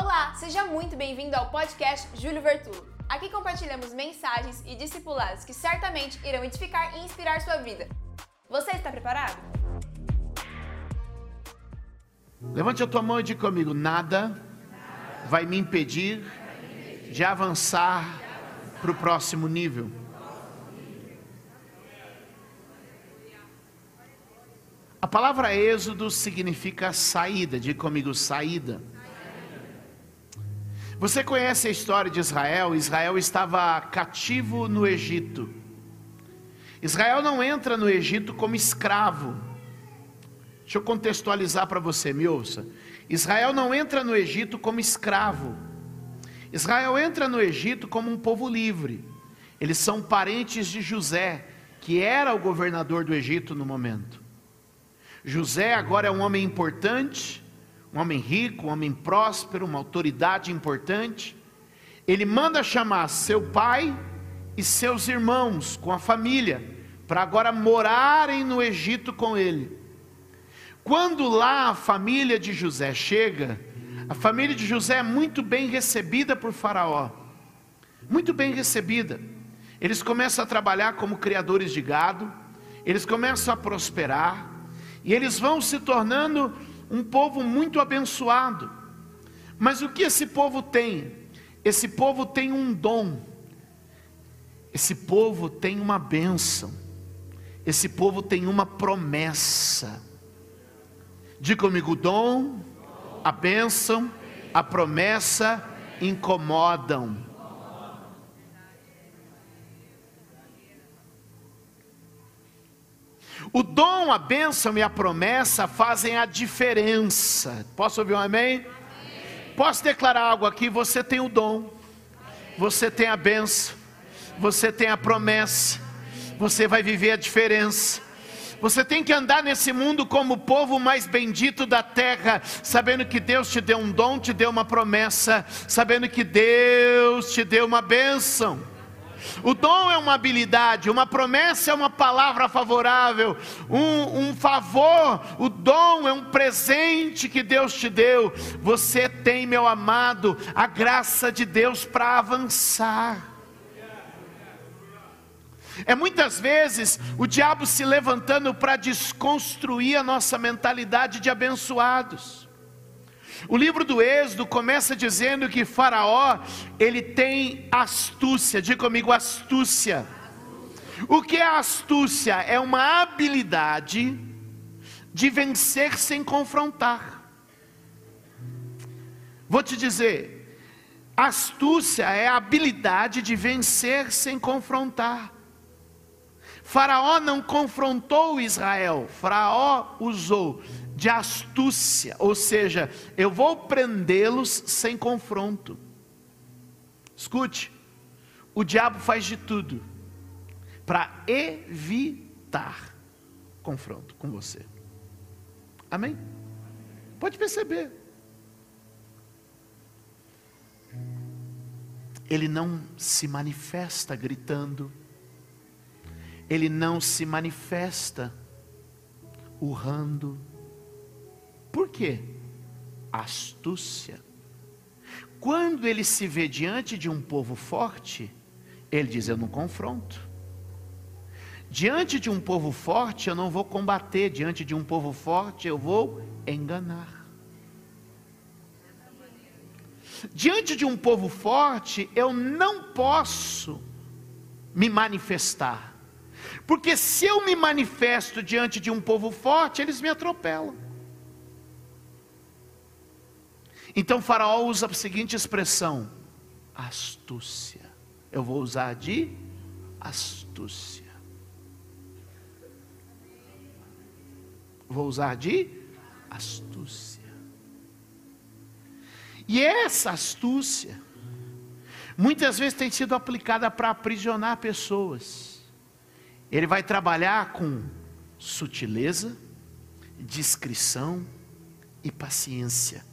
Olá, seja muito bem-vindo ao podcast Júlio Vertulo. Aqui compartilhamos mensagens e discipulados que certamente irão edificar e inspirar sua vida. Você está preparado? Levante a tua mão e diga comigo: nada vai me impedir de avançar para o próximo nível. A palavra êxodo significa saída, diga comigo, saída. Você conhece a história de Israel? Israel estava cativo no Egito. Israel não entra no Egito como escravo. Deixa eu contextualizar para você, me ouça. Israel não entra no Egito como escravo. Israel entra no Egito como um povo livre. Eles são parentes de José, que era o governador do Egito no momento. José agora é um homem importante, um homem rico, um homem próspero, uma autoridade importante. Ele manda chamar seu pai e seus irmãos com a família para agora morarem no Egito com ele. Quando lá a família de José chega, a família de José é muito bem recebida por Faraó. Muito bem recebida. Eles começam a trabalhar como criadores de gado, eles começam a prosperar, e eles vão se tornando um povo muito abençoado. Mas o que esse povo tem? Esse povo tem um dom, esse povo tem uma bênção, esse povo tem uma promessa. Diga comigo: o dom, a bênção, a promessa incomodam. O dom, a bênção e a promessa fazem a diferença. Posso ouvir um amém? amém? Posso declarar algo aqui? Você tem o dom, você tem a bênção, você tem a promessa, você vai viver a diferença. Você tem que andar nesse mundo como o povo mais bendito da terra, sabendo que Deus te deu um dom, te deu uma promessa, sabendo que Deus te deu uma bênção. O dom é uma habilidade, uma promessa é uma palavra favorável, um, um favor, o dom é um presente que Deus te deu. Você tem, meu amado, a graça de Deus para avançar. É muitas vezes o diabo se levantando para desconstruir a nossa mentalidade de abençoados. O livro do Êxodo começa dizendo que Faraó, ele tem astúcia, diga comigo astúcia. O que é astúcia? É uma habilidade de vencer sem confrontar. Vou te dizer, astúcia é a habilidade de vencer sem confrontar. Faraó não confrontou Israel, Faraó usou de astúcia, ou seja, eu vou prendê-los sem confronto. Escute, o diabo faz de tudo para evitar confronto com você. Amém? Pode perceber. Ele não se manifesta gritando, ele não se manifesta urrando, por quê? Astúcia. Quando ele se vê diante de um povo forte, ele diz: Eu não confronto. Diante de um povo forte, eu não vou combater. Diante de um povo forte, eu vou enganar. Diante de um povo forte, eu não posso me manifestar. Porque se eu me manifesto diante de um povo forte, eles me atropelam. Então Faraó usa a seguinte expressão: astúcia. Eu vou usar de astúcia. Vou usar de astúcia. E essa astúcia, muitas vezes tem sido aplicada para aprisionar pessoas. Ele vai trabalhar com sutileza, discrição e paciência.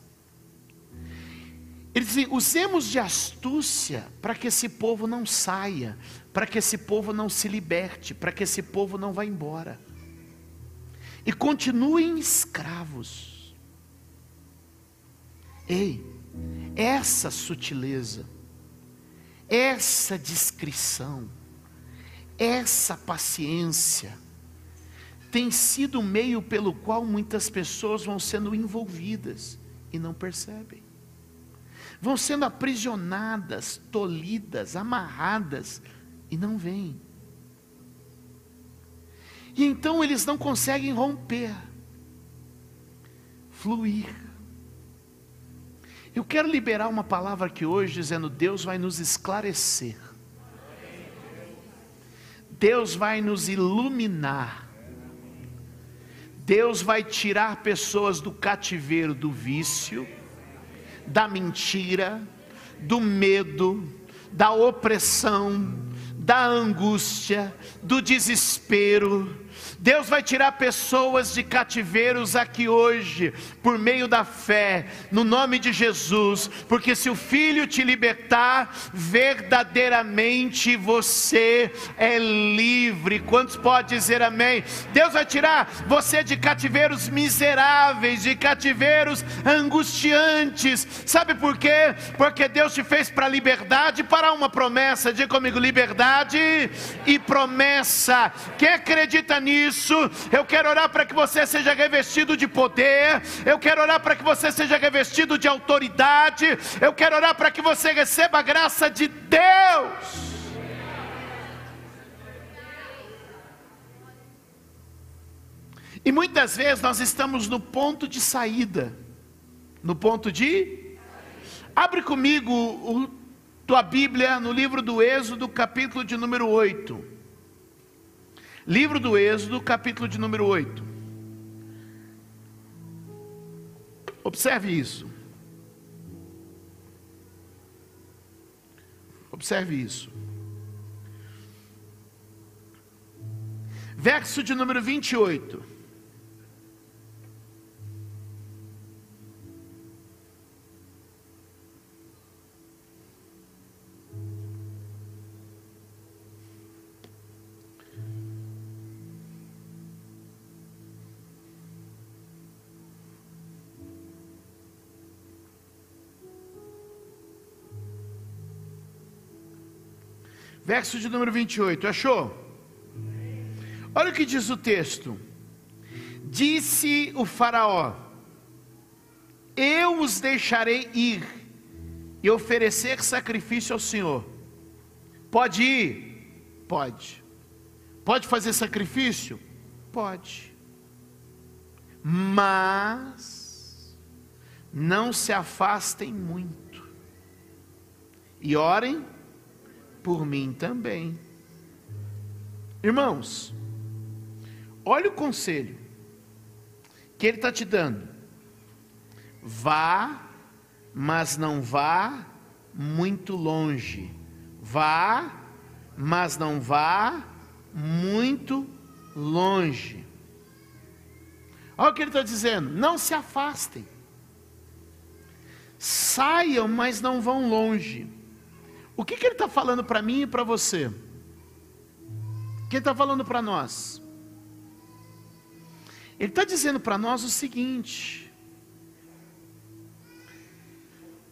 Ele diz: usemos de astúcia para que esse povo não saia, para que esse povo não se liberte, para que esse povo não vá embora. E continuem escravos. Ei, essa sutileza, essa discrição, essa paciência, tem sido o meio pelo qual muitas pessoas vão sendo envolvidas e não percebem. Vão sendo aprisionadas, tolhidas, amarradas e não veem. E então eles não conseguem romper, fluir. Eu quero liberar uma palavra aqui hoje dizendo: Deus vai nos esclarecer. Deus vai nos iluminar. Deus vai tirar pessoas do cativeiro do vício, da mentira, do medo, da opressão, da angústia, do desespero Deus vai tirar pessoas de cativeiros aqui hoje, por meio da fé, no nome de Jesus, porque se o Filho te libertar, verdadeiramente você é livre. Quantos pode dizer amém? Deus vai tirar você de cativeiros miseráveis, de cativeiros angustiantes. Sabe por quê? Porque Deus te fez para liberdade, para uma promessa. Diga comigo: liberdade e promessa. Quem acredita nisso? Isso, eu quero orar para que você seja revestido de poder, eu quero orar para que você seja revestido de autoridade, eu quero orar para que você receba a graça de Deus. E muitas vezes nós estamos no ponto de saída, no ponto de. Abre comigo o, tua Bíblia no livro do Êxodo, capítulo de número 8. Livro do Êxodo, capítulo de número 8. Observe isso. Observe isso. Verso de número 28. Verso de número 28, achou? Olha o que diz o texto. Disse o Faraó: Eu os deixarei ir e oferecer sacrifício ao Senhor. Pode ir? Pode. Pode fazer sacrifício? Pode. Mas não se afastem muito. E orem por mim também. Irmãos, olha o conselho que ele está te dando. Vá, mas não vá muito longe. Vá, mas não vá muito longe. Olha o que ele está dizendo: não se afastem. Saiam, mas não vão longe. O que, que ele está falando para mim e para você? O que ele está falando para nós? Ele está dizendo para nós o seguinte: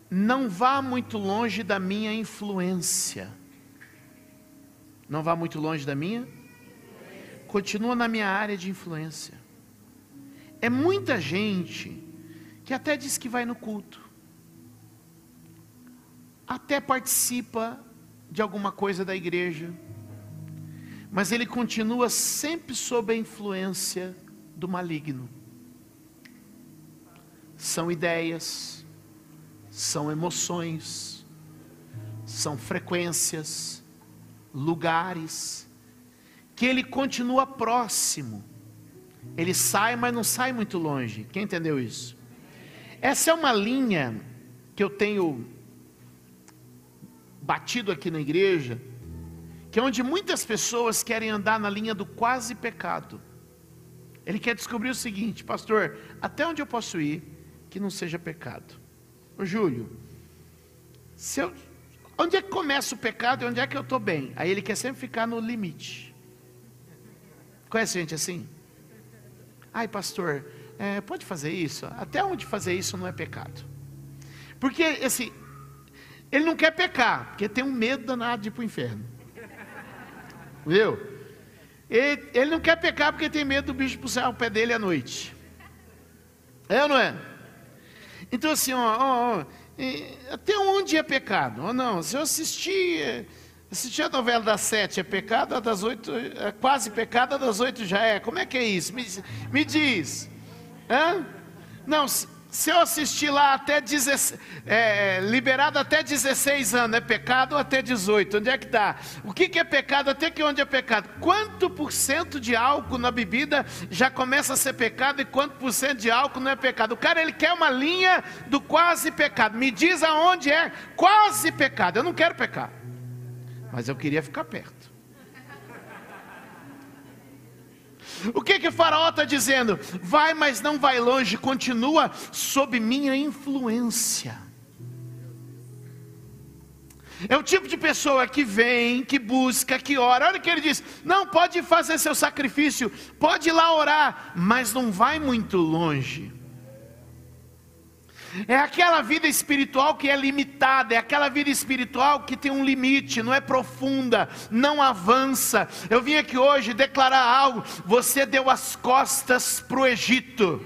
não vá muito longe da minha influência. Não vá muito longe da minha? Continua na minha área de influência. É muita gente que até diz que vai no culto, até participa de alguma coisa da igreja, mas ele continua sempre sob a influência do maligno. São ideias, são emoções, são frequências, lugares, que ele continua próximo. Ele sai, mas não sai muito longe. Quem entendeu isso? Essa é uma linha que eu tenho batido aqui na igreja, que é onde muitas pessoas querem andar na linha do quase pecado. Ele quer descobrir o seguinte, pastor, até onde eu posso ir que não seja pecado? Ô Júlio, eu, onde é que começa o pecado e onde é que eu estou bem? Aí ele quer sempre ficar no limite. Conhece gente assim? Ai, pastor, é, pode fazer isso? Até onde fazer isso não é pecado? Porque, assim, ele não quer pecar, porque tem um medo danado de ir para o inferno. Viu? Ele, ele, não quer pecar porque tem medo do bicho puxar o pé dele à noite. É ou não é? Então, assim, ó, ó, ó até onde é pecado? Ou não? Se eu assistir, assistir a novela das sete é pecado, a das oito é quase pecado, a das oito já é. Como é que é isso? Me, me diz. Hã? Não, se eu assistir lá até 16, é, liberado até 16 anos, é pecado ou até 18? Onde é que está? O que, que é pecado? Até que onde é pecado? Quanto por cento de álcool na bebida já começa a ser pecado e quanto por cento de álcool não é pecado? O cara ele quer uma linha do quase pecado. Me diz aonde é quase pecado. Eu não quero pecar, mas eu queria ficar perto. O que que Faraó está dizendo? Vai, mas não vai longe, continua sob minha influência. É o tipo de pessoa que vem, que busca, que ora. Olha o que ele diz: não, pode fazer seu sacrifício, pode ir lá orar, mas não vai muito longe. É aquela vida espiritual que é limitada, é aquela vida espiritual que tem um limite, não é profunda, não avança. Eu vim aqui hoje declarar algo. Você deu as costas para o Egito,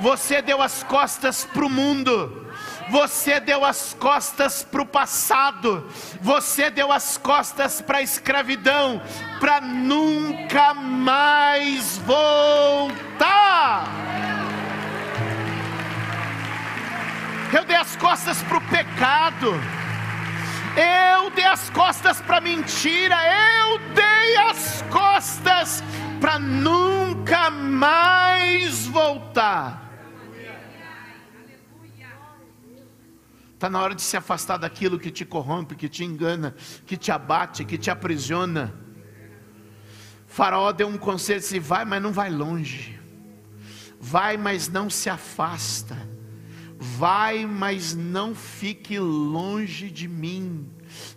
você deu as costas para o mundo. Você deu as costas para o passado, você deu as costas para a escravidão, para nunca mais voltar. Eu dei as costas para o pecado, eu dei as costas para a mentira, eu dei as costas para nunca mais voltar. Está na hora de se afastar daquilo que te corrompe, que te engana, que te abate, que te aprisiona. Faraó deu um conselho: se vai, mas não vai longe. Vai, mas não se afasta Vai, mas não fique longe de mim.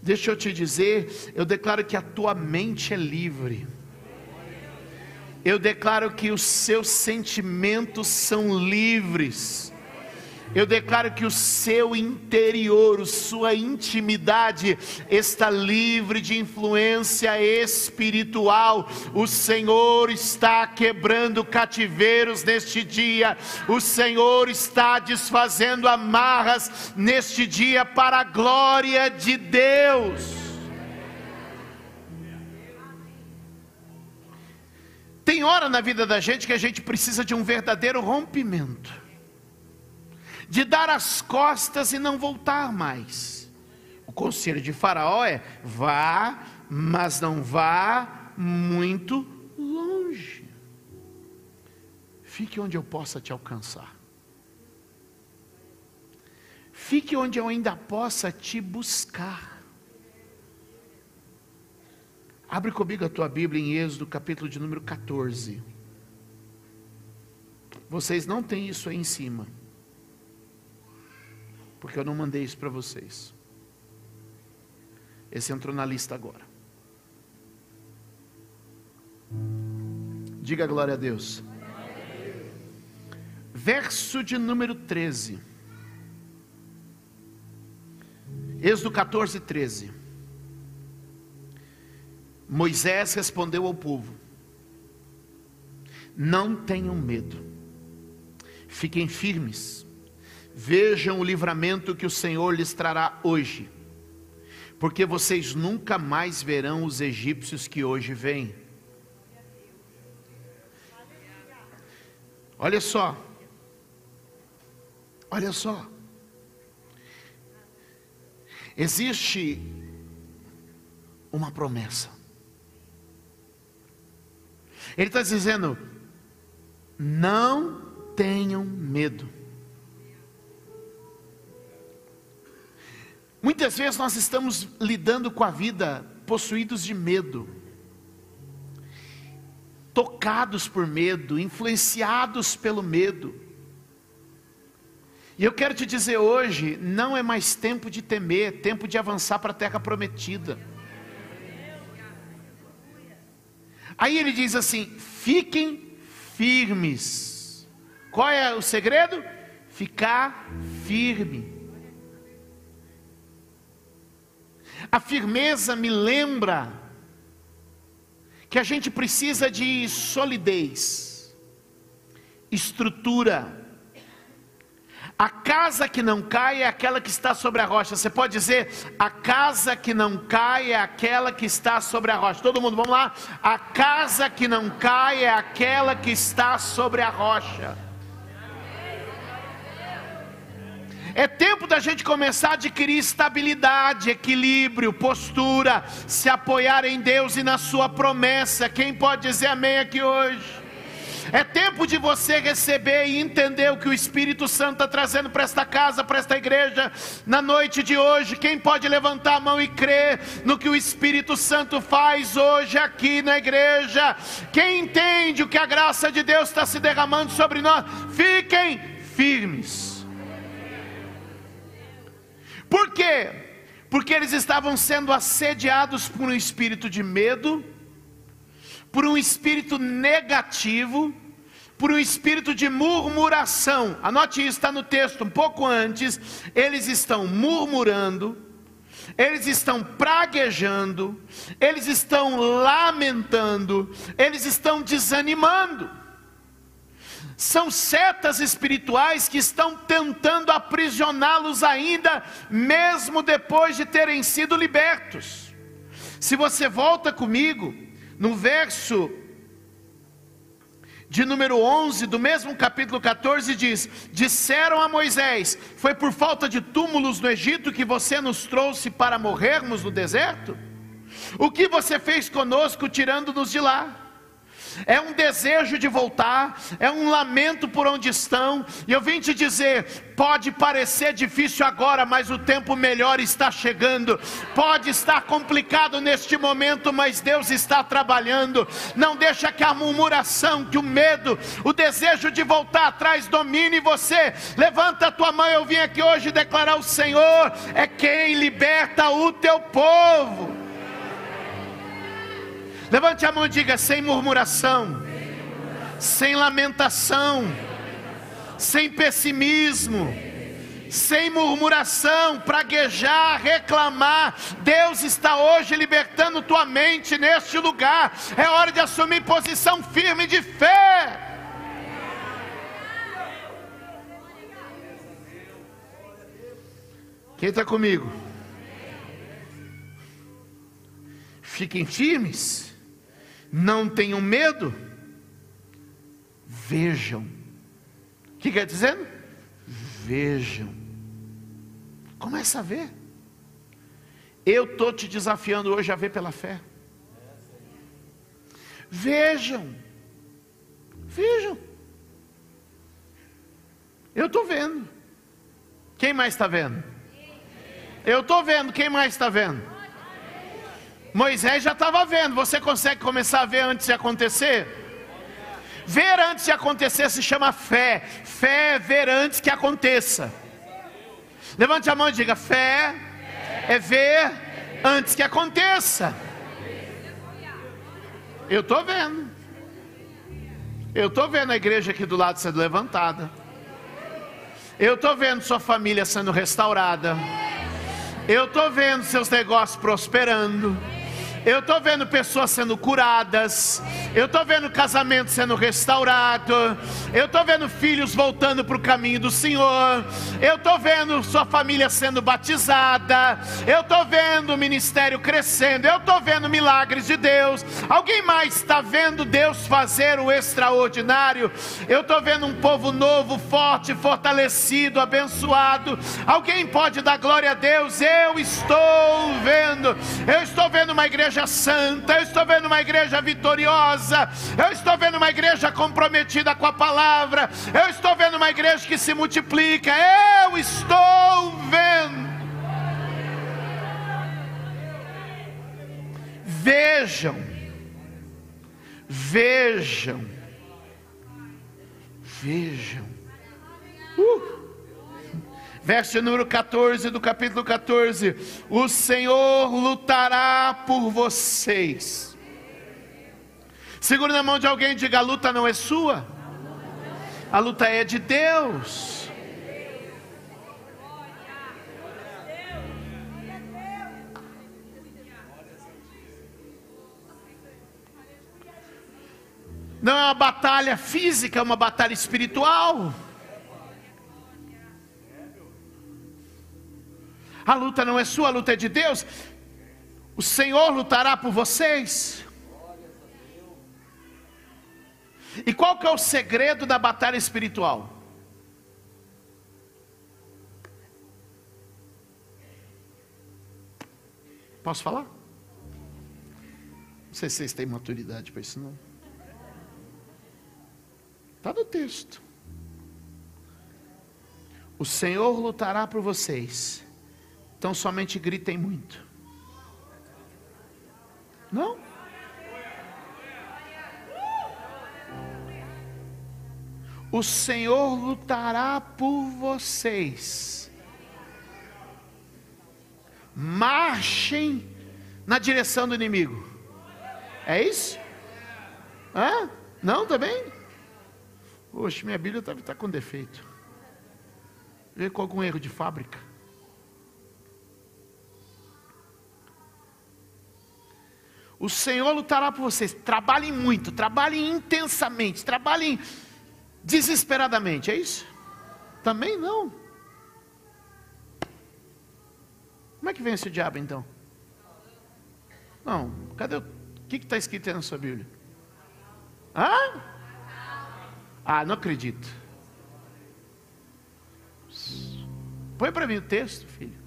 Deixa eu te dizer, eu declaro que a tua mente é livre. Eu declaro que os seus sentimentos são livres. Eu declaro que o seu interior, sua intimidade está livre de influência espiritual. O Senhor está quebrando cativeiros neste dia. O Senhor está desfazendo amarras neste dia para a glória de Deus. Tem hora na vida da gente que a gente precisa de um verdadeiro rompimento de dar as costas e não voltar mais. O conselho de Faraó é: vá, mas não vá muito longe. Fique onde eu possa te alcançar. Fique onde eu ainda possa te buscar. Abre comigo a tua Bíblia em Êxodo, capítulo de número 14. Vocês não têm isso aí em cima porque eu não mandei isso para vocês. Esse entrou na lista agora. Diga glória a Deus. Verso de número 13. Êxodo 14, 13. Moisés respondeu ao povo: Não tenham medo, fiquem firmes Vejam o livramento que o Senhor lhes trará hoje, porque vocês nunca mais verão os egípcios que hoje vêm. Olha só, olha só, existe uma promessa. Ele está dizendo: não tenham medo. Muitas vezes nós estamos lidando com a vida possuídos de medo, tocados por medo, influenciados pelo medo. E eu quero te dizer hoje: não é mais tempo de temer, é tempo de avançar para a terra prometida. Aí ele diz assim: fiquem firmes. Qual é o segredo? Ficar firme. A firmeza me lembra que a gente precisa de solidez, estrutura. A casa que não cai é aquela que está sobre a rocha. Você pode dizer: a casa que não cai é aquela que está sobre a rocha. Todo mundo, vamos lá? A casa que não cai é aquela que está sobre a rocha. É tempo da gente começar a adquirir estabilidade, equilíbrio, postura, se apoiar em Deus e na Sua promessa. Quem pode dizer amém aqui hoje? É tempo de você receber e entender o que o Espírito Santo está trazendo para esta casa, para esta igreja, na noite de hoje. Quem pode levantar a mão e crer no que o Espírito Santo faz hoje aqui na igreja? Quem entende o que a graça de Deus está se derramando sobre nós? Fiquem firmes. Por quê? Porque eles estavam sendo assediados por um espírito de medo, por um espírito negativo, por um espírito de murmuração. Anote isso, está no texto um pouco antes. Eles estão murmurando, eles estão praguejando, eles estão lamentando, eles estão desanimando são setas espirituais que estão tentando aprisioná-los ainda, mesmo depois de terem sido libertos. Se você volta comigo, no verso de número 11 do mesmo capítulo 14 diz: Disseram a Moisés: Foi por falta de túmulos no Egito que você nos trouxe para morrermos no deserto? O que você fez conosco tirando-nos de lá? É um desejo de voltar, é um lamento por onde estão, e eu vim te dizer: pode parecer difícil agora, mas o tempo melhor está chegando, pode estar complicado neste momento, mas Deus está trabalhando, não deixa que a murmuração, que o medo, o desejo de voltar atrás domine você, levanta a tua mão, eu vim aqui hoje declarar: o Senhor é quem liberta o teu povo. Levante a mão e diga: sem murmuração, sem lamentação, sem pessimismo, sem murmuração, praguejar, reclamar. Deus está hoje libertando tua mente neste lugar. É hora de assumir posição firme de fé. Quem está comigo? Fiquem firmes não tenham medo, vejam. O que quer dizer? Vejam. Começa a ver. Eu estou te desafiando hoje a ver pela fé. Vejam. Vejam. Eu estou vendo. Quem mais está vendo? Eu estou vendo. Quem mais está vendo? Moisés já estava vendo, você consegue começar a ver antes de acontecer? Ver antes de acontecer se chama fé. Fé é ver antes que aconteça. Levante a mão e diga: fé é ver antes que aconteça. Eu estou vendo. Eu estou vendo a igreja aqui do lado sendo levantada. Eu estou vendo sua família sendo restaurada. Eu estou vendo seus negócios prosperando. Eu estou vendo pessoas sendo curadas. Eu estou vendo casamento sendo restaurado. Eu estou vendo filhos voltando para o caminho do Senhor. Eu estou vendo sua família sendo batizada. Eu estou vendo o ministério crescendo. Eu estou vendo milagres de Deus. Alguém mais está vendo Deus fazer o extraordinário? Eu estou vendo um povo novo, forte, fortalecido, abençoado. Alguém pode dar glória a Deus? Eu estou vendo. Eu estou vendo uma igreja igreja santa, eu estou vendo uma igreja vitoriosa, eu estou vendo uma igreja comprometida com a palavra, eu estou vendo uma igreja que se multiplica, eu estou vendo. Vejam, vejam, vejam. Uh verso número 14 do capítulo 14: O Senhor lutará por vocês. Segure na mão de alguém e diga: a luta não é sua, a luta é de Deus. Não é uma batalha física, é uma batalha espiritual. A luta não é sua, a luta é de Deus. O Senhor lutará por vocês. E qual que é o segredo da batalha espiritual? Posso falar? Não sei se vocês têm maturidade para isso não. Está no texto. O Senhor lutará por vocês. Então somente gritem muito. Não? O Senhor lutará por vocês. Marchem na direção do inimigo. É isso? Hã? Não, também? Poxa, minha Bíblia está tá com defeito. Veio com algum erro de fábrica. O Senhor lutará por vocês. Trabalhem muito, trabalhem intensamente, trabalhem desesperadamente. É isso? Também não. Como é que vence o diabo então? Não, cadê o. O que está escrito aí na sua Bíblia? Hã? Ah, não acredito. Põe para mim o texto, filho.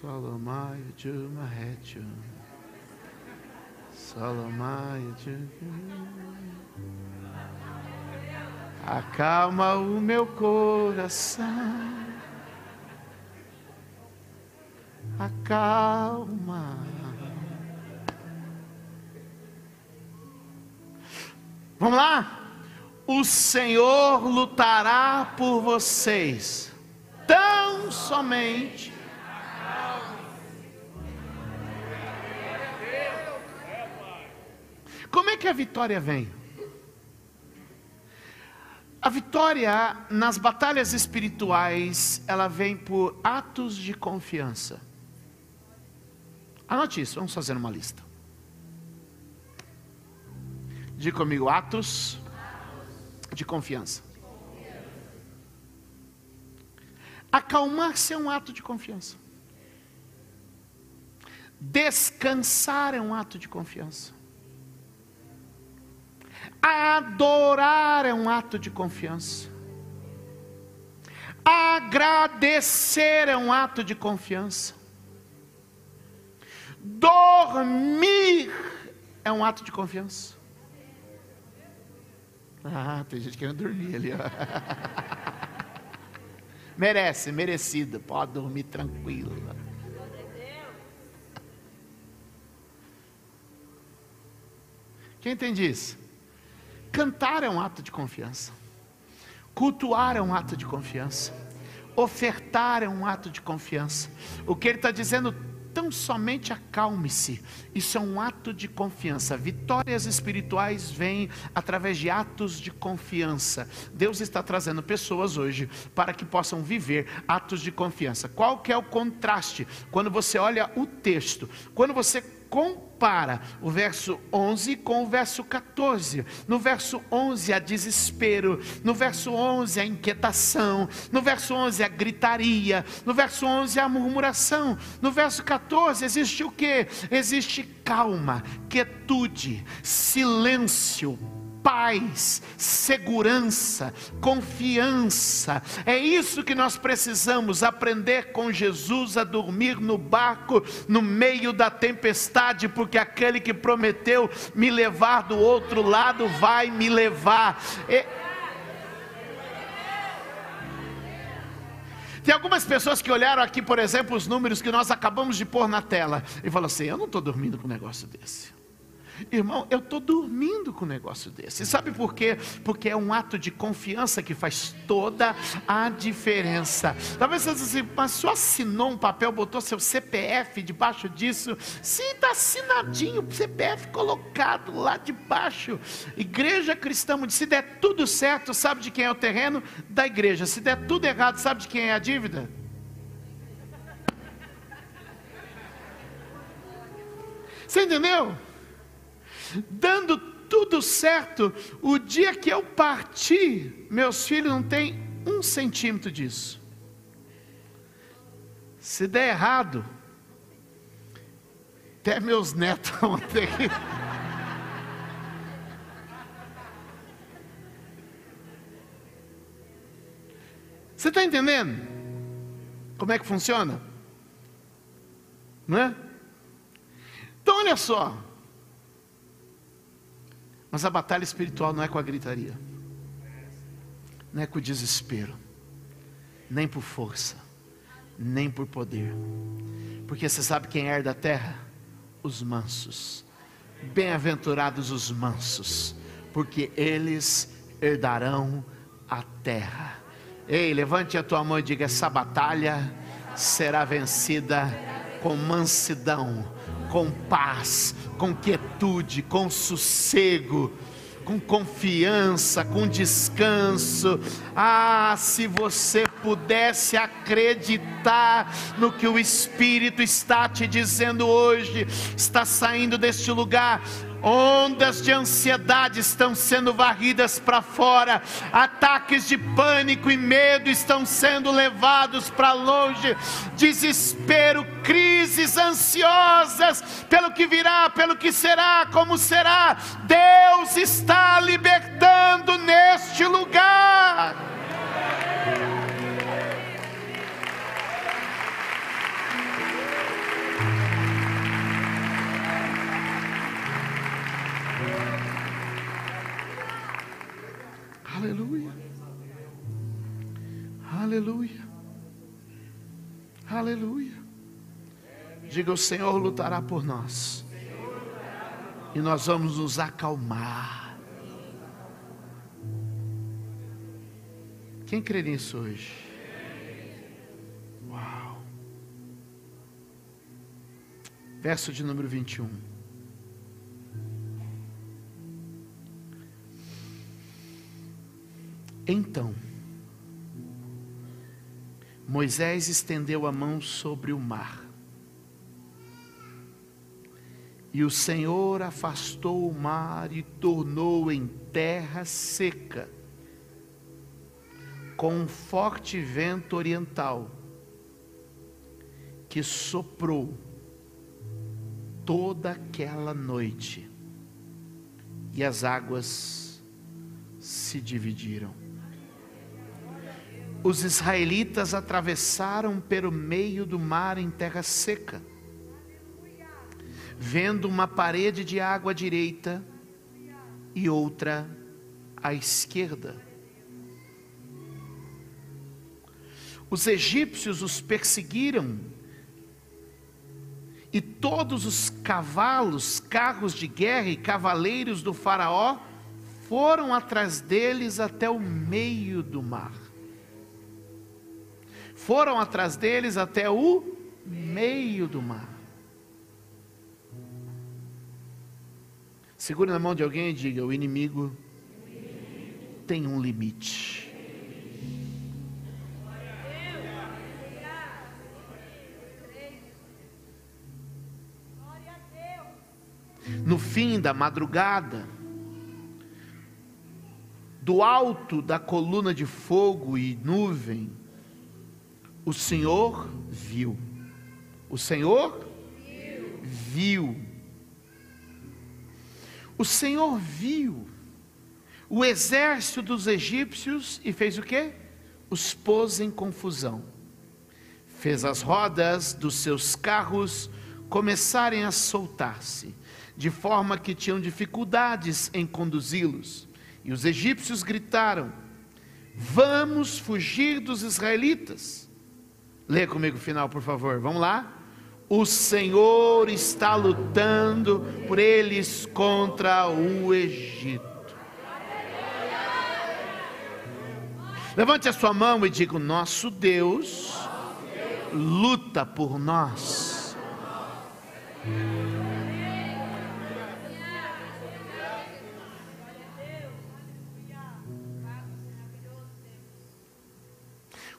Salomai Jumahetu. Salomai Acalma o meu coração. Acalma. Vamos lá? O Senhor lutará por vocês. Tão somente Como é que a vitória vem? A vitória nas batalhas espirituais, ela vem por atos de confiança. Anote isso, vamos fazer uma lista. Diga comigo, atos de confiança. Acalmar-se é um ato de confiança. Descansar é um ato de confiança. Adorar é um ato de confiança. Agradecer é um ato de confiança. Dormir é um ato de confiança. Ah, tem gente querendo dormir ali. Ó. Merece, merecido. Pode dormir tranquilo. Quem entende isso? Cantar é um ato de confiança. Cultuar é um ato de confiança. Ofertar é um ato de confiança. O que ele está dizendo, tão somente acalme-se. Isso é um ato de confiança. Vitórias espirituais vêm através de atos de confiança. Deus está trazendo pessoas hoje para que possam viver atos de confiança. Qual que é o contraste? Quando você olha o texto, quando você compara o verso 11 com o verso 14. No verso 11 há desespero, no verso 11 há inquietação, no verso 11 há gritaria, no verso 11 há murmuração, no verso 14 existe o que? Existe calma, quietude, silêncio, paz, segurança, confiança. É isso que nós precisamos aprender com Jesus a dormir no barco no meio da tempestade, porque aquele que prometeu me levar do outro lado vai me levar. Tem algumas pessoas que olharam aqui, por exemplo, os números que nós acabamos de pôr na tela e falaram assim: Eu não estou dormindo com um negócio desse. Irmão, eu estou dormindo com um negócio desse. Sabe por quê? Porque é um ato de confiança que faz toda a diferença. Talvez você diga assim, mas só assinou um papel, botou seu CPF debaixo disso. Sim, está assinadinho, CPF colocado lá debaixo. Igreja cristã, se der tudo certo, sabe de quem é o terreno? Da igreja. Se der tudo errado, sabe de quem é a dívida? Você entendeu? Dando tudo certo, o dia que eu partir, meus filhos não têm um centímetro disso. Se der errado, até meus netos vão ter que. Você está entendendo? Como é que funciona? Não é? Então, olha só. Mas a batalha espiritual não é com a gritaria, não é com o desespero, nem por força, nem por poder, porque você sabe quem herda a terra? Os mansos. Bem-aventurados os mansos, porque eles herdarão a terra. Ei, levante a tua mão e diga: essa batalha será vencida com mansidão com paz, com quietude, com sossego, com confiança, com descanso. Ah, se você pudesse acreditar no que o Espírito está te dizendo hoje, está saindo deste lugar Ondas de ansiedade estão sendo varridas para fora, ataques de pânico e medo estão sendo levados para longe, desespero, crises ansiosas pelo que virá, pelo que será, como será. Deus está libertando neste lugar. Aleluia. Aleluia. Aleluia. Diga: O Senhor lutará por nós. E nós vamos nos acalmar. Quem crê nisso hoje? Uau. Verso de número 21. Então, Moisés estendeu a mão sobre o mar, e o Senhor afastou o mar e tornou em terra seca, com um forte vento oriental, que soprou toda aquela noite, e as águas se dividiram os israelitas atravessaram pelo meio do mar em terra seca, vendo uma parede de água à direita e outra à esquerda. Os egípcios os perseguiram e todos os cavalos, carros de guerra e cavaleiros do Faraó foram atrás deles até o meio do mar foram atrás deles até o meio do mar. Segure na mão de alguém e diga: o inimigo tem um limite. No fim da madrugada, do alto da coluna de fogo e nuvem, o Senhor viu. O Senhor viu. O Senhor viu o exército dos egípcios e fez o que? Os pôs em confusão. Fez as rodas dos seus carros começarem a soltar-se, de forma que tinham dificuldades em conduzi-los. E os egípcios gritaram: Vamos fugir dos israelitas. Lê comigo o final, por favor. Vamos lá. O Senhor está lutando por eles contra o Egito. Levante a sua mão e diga: Nosso Deus luta por nós.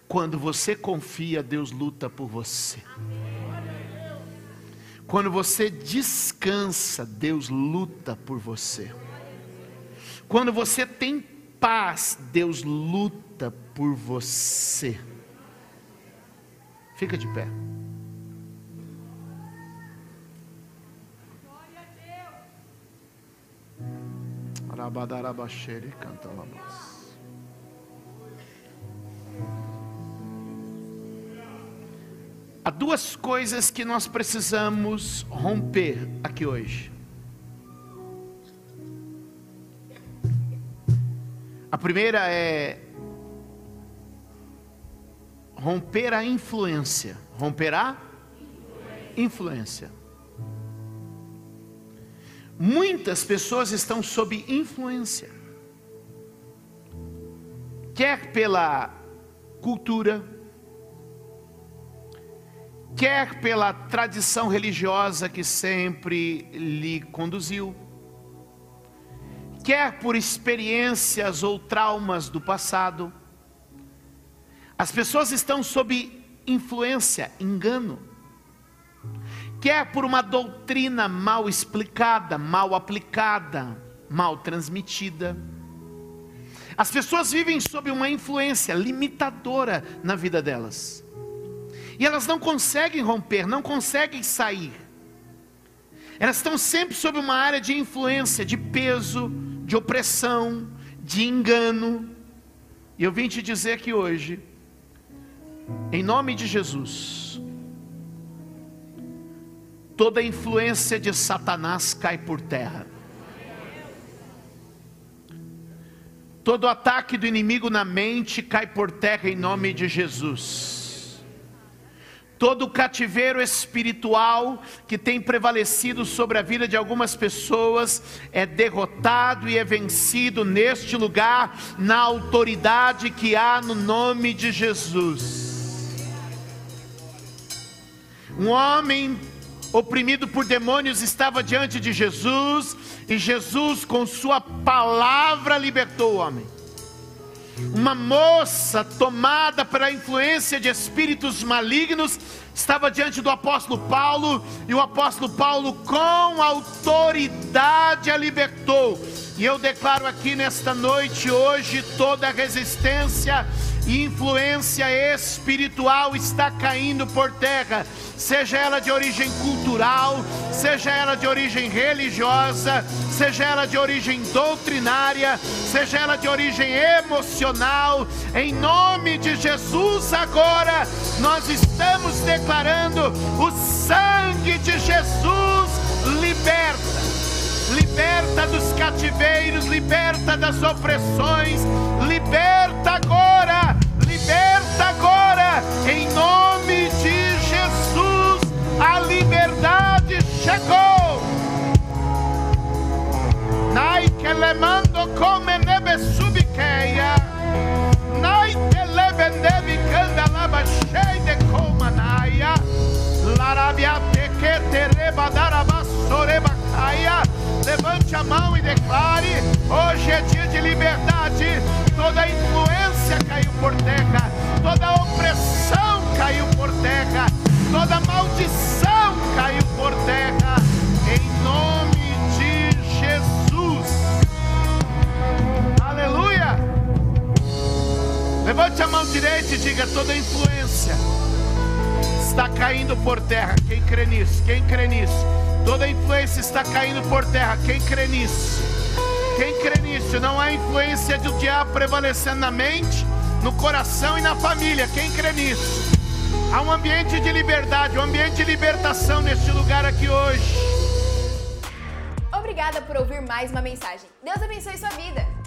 Quando você confia, Deus luta por você. Quando você descansa, Deus luta por você. Quando você tem paz, Deus luta por você. Fica de pé. Arabadarabaxere canta labas. Há duas coisas que nós precisamos romper aqui hoje. A primeira é romper a influência. Romper a influência. Muitas pessoas estão sob influência, quer pela cultura, quer pela tradição religiosa que sempre lhe conduziu, quer por experiências ou traumas do passado. As pessoas estão sob influência, engano, quer por uma doutrina mal explicada, mal aplicada, mal transmitida. As pessoas vivem sob uma influência limitadora na vida delas. E elas não conseguem romper, não conseguem sair. Elas estão sempre sob uma área de influência, de peso, de opressão, de engano. E eu vim te dizer que hoje, em nome de Jesus, toda influência de Satanás cai por terra. Todo ataque do inimigo na mente cai por terra em nome de Jesus todo cativeiro espiritual que tem prevalecido sobre a vida de algumas pessoas é derrotado e é vencido neste lugar, na autoridade que há no nome de Jesus. Um homem oprimido por demônios estava diante de Jesus, e Jesus, com Sua palavra, libertou o homem uma moça tomada pela influência de espíritos malignos estava diante do apóstolo Paulo e o apóstolo Paulo com autoridade a libertou. E eu declaro aqui nesta noite hoje toda resistência e influência espiritual está caindo por terra, seja ela de origem cultural, seja ela de origem religiosa, seja ela de origem doutrinária, seja ela de origem emocional, em nome de Jesus, agora nós estamos declarando: o sangue de Jesus liberta liberta dos cativeiros, liberta das opressões, liberta agora, liberta agora, em nome de Jesus, a liberdade chegou. Nai que le mando come nebe subiqueia, nai que le bendevi canda laba cheia de comanaia, larabia que te reba daraba soreba caia. Levante a mão e declare: hoje é dia de liberdade. Toda influência caiu por terra, toda opressão caiu por terra, toda maldição caiu por terra. Levante a mão direita e diga: toda influência está caindo por terra. Quem crê nisso? Quem crê nisso? Toda influência está caindo por terra. Quem crê nisso? Quem crê nisso? Não há influência do diabo prevalecendo na mente, no coração e na família. Quem crê nisso? Há um ambiente de liberdade, um ambiente de libertação neste lugar aqui hoje. Obrigada por ouvir mais uma mensagem. Deus abençoe sua vida.